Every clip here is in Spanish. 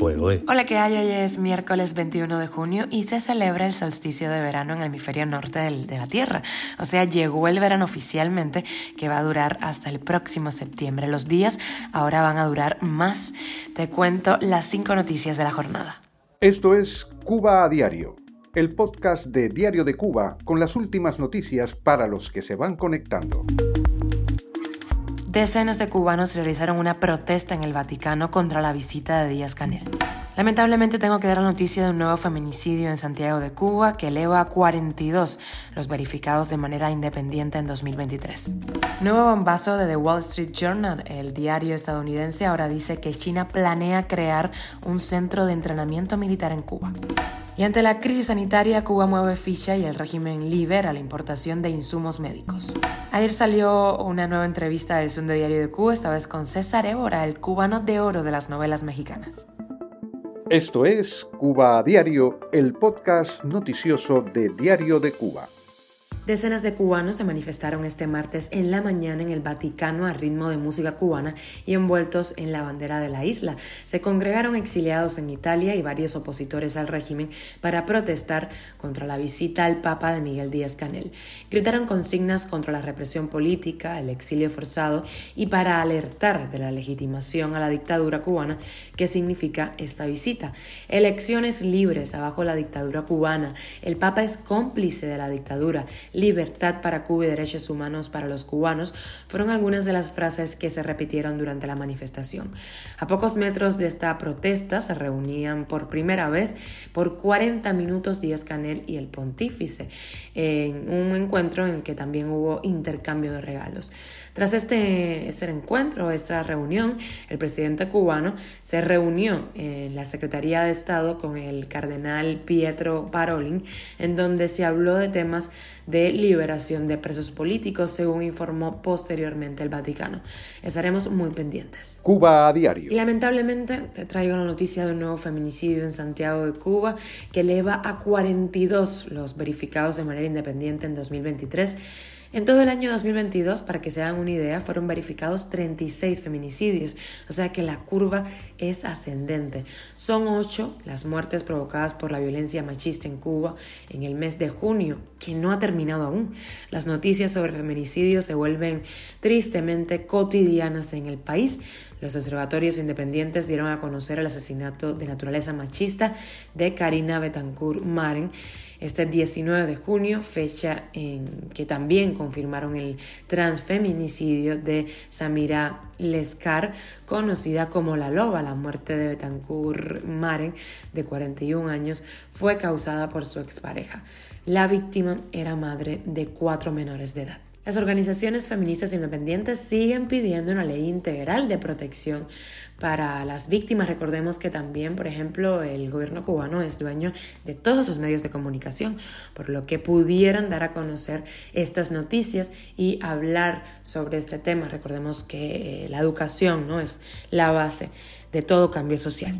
Hola, ¿qué hay? Hoy es miércoles 21 de junio y se celebra el solsticio de verano en el hemisferio norte de la Tierra. O sea, llegó el verano oficialmente que va a durar hasta el próximo septiembre. Los días ahora van a durar más. Te cuento las cinco noticias de la jornada. Esto es Cuba a Diario, el podcast de Diario de Cuba con las últimas noticias para los que se van conectando. Decenas de cubanos realizaron una protesta en el Vaticano contra la visita de Díaz Canel. Lamentablemente tengo que dar la noticia de un nuevo feminicidio en Santiago de Cuba que eleva a 42 los verificados de manera independiente en 2023. Nuevo bombazo de The Wall Street Journal, el diario estadounidense, ahora dice que China planea crear un centro de entrenamiento militar en Cuba. Y ante la crisis sanitaria, Cuba mueve ficha y el régimen libera la importación de insumos médicos. Ayer salió una nueva entrevista del de Diario de Cuba, esta vez con César Évora, el cubano de oro de las novelas mexicanas. Esto es Cuba Diario, el podcast noticioso de Diario de Cuba. Decenas de cubanos se manifestaron este martes en la mañana en el Vaticano a ritmo de música cubana y envueltos en la bandera de la isla. Se congregaron exiliados en Italia y varios opositores al régimen para protestar contra la visita al Papa de Miguel Díaz Canel. Gritaron consignas contra la represión política, el exilio forzado y para alertar de la legitimación a la dictadura cubana que significa esta visita. Elecciones libres abajo la dictadura cubana. El Papa es cómplice de la dictadura libertad para Cuba y derechos humanos para los cubanos fueron algunas de las frases que se repitieron durante la manifestación. A pocos metros de esta protesta se reunían por primera vez por 40 minutos Díaz Canel y el pontífice en un encuentro en que también hubo intercambio de regalos. Tras este, este encuentro, esta reunión, el presidente cubano se reunió en la Secretaría de Estado con el cardenal Pietro Parolin, en donde se habló de temas de liberación de presos políticos, según informó posteriormente el Vaticano. Estaremos muy pendientes. Cuba a diario. Y lamentablemente te traigo la noticia de un nuevo feminicidio en Santiago de Cuba que eleva a 42 los verificados de manera independiente en 2023 en todo el año 2022, para que se hagan una idea, fueron verificados 36 feminicidios, o sea que la curva es ascendente. Son ocho las muertes provocadas por la violencia machista en Cuba en el mes de junio, que no ha terminado aún. Las noticias sobre feminicidios se vuelven tristemente cotidianas en el país. Los observatorios independientes dieron a conocer el asesinato de naturaleza machista de Karina Betancourt Maren este 19 de junio, fecha en que también confirmaron el transfeminicidio de Samira Lescar, conocida como La Loba. La muerte de Betancourt Maren, de 41 años, fue causada por su expareja. La víctima era madre de cuatro menores de edad. Las organizaciones feministas independientes siguen pidiendo una ley integral de protección para las víctimas. Recordemos que también, por ejemplo, el gobierno cubano es dueño de todos los medios de comunicación, por lo que pudieran dar a conocer estas noticias y hablar sobre este tema. Recordemos que eh, la educación no es la base de todo cambio social.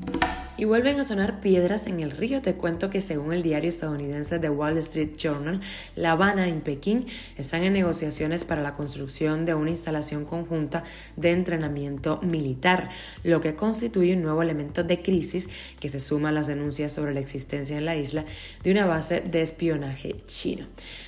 Y vuelven a sonar piedras en el río. Te cuento que según el diario estadounidense The Wall Street Journal, La Habana y Pekín están en negociaciones para la construcción de una instalación conjunta de entrenamiento militar, lo que constituye un nuevo elemento de crisis que se suma a las denuncias sobre la existencia en la isla de una base de espionaje chino.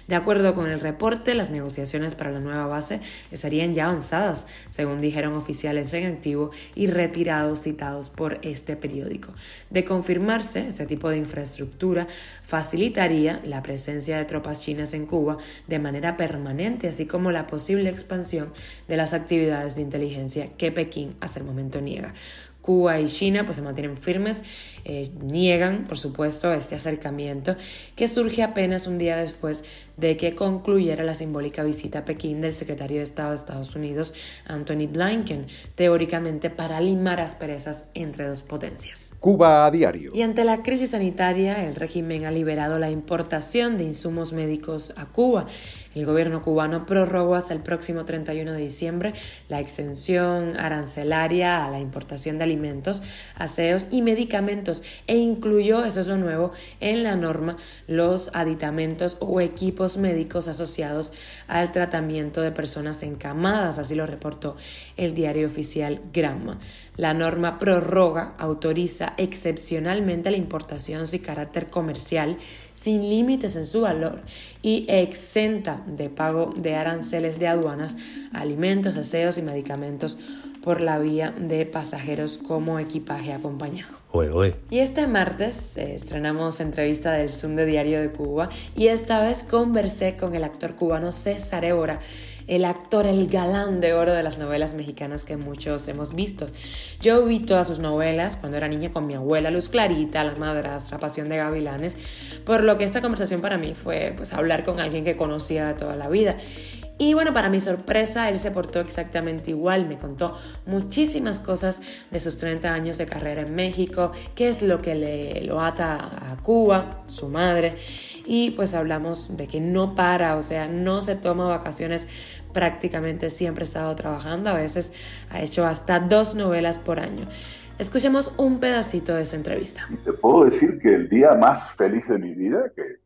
De acuerdo con el reporte, las negociaciones para la nueva base estarían ya avanzadas, según dijeron oficiales en activo y retirados citados por este periódico. De confirmarse, este tipo de infraestructura facilitaría la presencia de tropas chinas en Cuba de manera permanente, así como la posible expansión de las actividades de inteligencia que Pekín hasta el momento niega. Cuba y China pues se mantienen firmes, eh, niegan por supuesto este acercamiento que surge apenas un día después de que concluyera la simbólica visita a Pekín del secretario de Estado de Estados Unidos, Anthony Blinken, teóricamente para limar asperezas entre dos potencias. Cuba a diario. Y ante la crisis sanitaria, el régimen ha liberado la importación de insumos médicos a Cuba. El gobierno cubano prorrogó hasta el próximo 31 de diciembre la exención arancelaria a la importación de alimentos aseos y medicamentos e incluyó, eso es lo nuevo, en la norma los aditamentos o equipos médicos asociados al tratamiento de personas encamadas, así lo reportó el diario oficial Gramma. La norma prorroga, autoriza excepcionalmente la importación sin carácter comercial, sin límites en su valor y exenta de pago de aranceles de aduanas, alimentos, aseos y medicamentos por la vía de pasajeros como equipaje acompañado. Y este martes eh, estrenamos entrevista del Zoom de Diario de Cuba y esta vez conversé con el actor cubano César Évora el actor, el galán de oro de las novelas mexicanas que muchos hemos visto. Yo vi todas sus novelas cuando era niña con mi abuela Luz Clarita, La Madrastra, Pasión de Gavilanes, por lo que esta conversación para mí fue pues hablar con alguien que conocía de toda la vida. Y bueno, para mi sorpresa, él se portó exactamente igual, me contó muchísimas cosas de sus 30 años de carrera en México, qué es lo que le lo ata Cuba, su madre, y pues hablamos de que no para, o sea, no se toma vacaciones prácticamente, siempre ha estado trabajando, a veces ha hecho hasta dos novelas por año. Escuchemos un pedacito de esa entrevista. Te puedo decir que el día más feliz de mi vida, que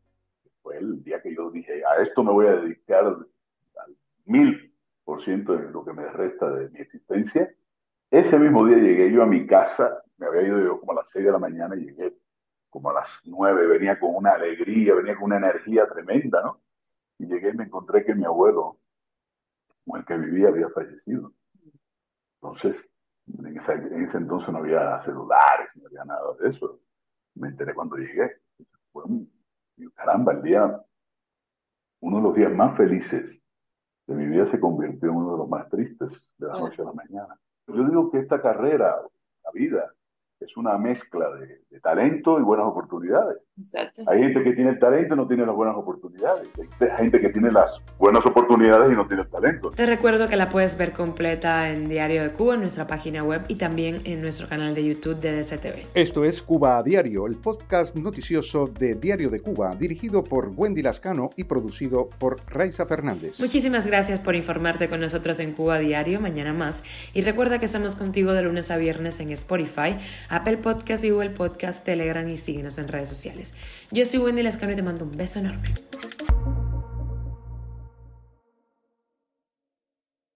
fue el día que yo dije, a esto me voy a dedicar al mil por ciento de lo que me resta de mi existencia, ese mismo día llegué yo a mi casa, me había ido yo como a las seis de la mañana y llegué como a las nueve, venía con una alegría, venía con una energía tremenda, ¿no? Y llegué y me encontré que mi abuelo, con el que vivía, había fallecido. Entonces, en, ese entonces no había celulares, no había nada de eso. Me enteré cuando llegué. Fue un, caramba, el día, uno de los días más felices de mi vida se convirtió en uno de los más tristes de la noche a la mañana. Yo digo que esta carrera, la vida, es una mezcla de, talento y buenas oportunidades. Exacto. Hay gente que tiene el talento y no tiene las buenas oportunidades. Hay gente que tiene las buenas oportunidades y no tiene el talento. Te recuerdo que la puedes ver completa en Diario de Cuba, en nuestra página web y también en nuestro canal de YouTube de DCTV. Esto es Cuba a Diario, el podcast noticioso de Diario de Cuba, dirigido por Wendy Lascano y producido por Raiza Fernández. Muchísimas gracias por informarte con nosotros en Cuba a Diario, mañana más. Y recuerda que estamos contigo de lunes a viernes en Spotify, Apple Podcast y Google Podcast, Telegram y síguenos en redes sociales. Yo soy Wendy Lascano y te mando un beso enorme.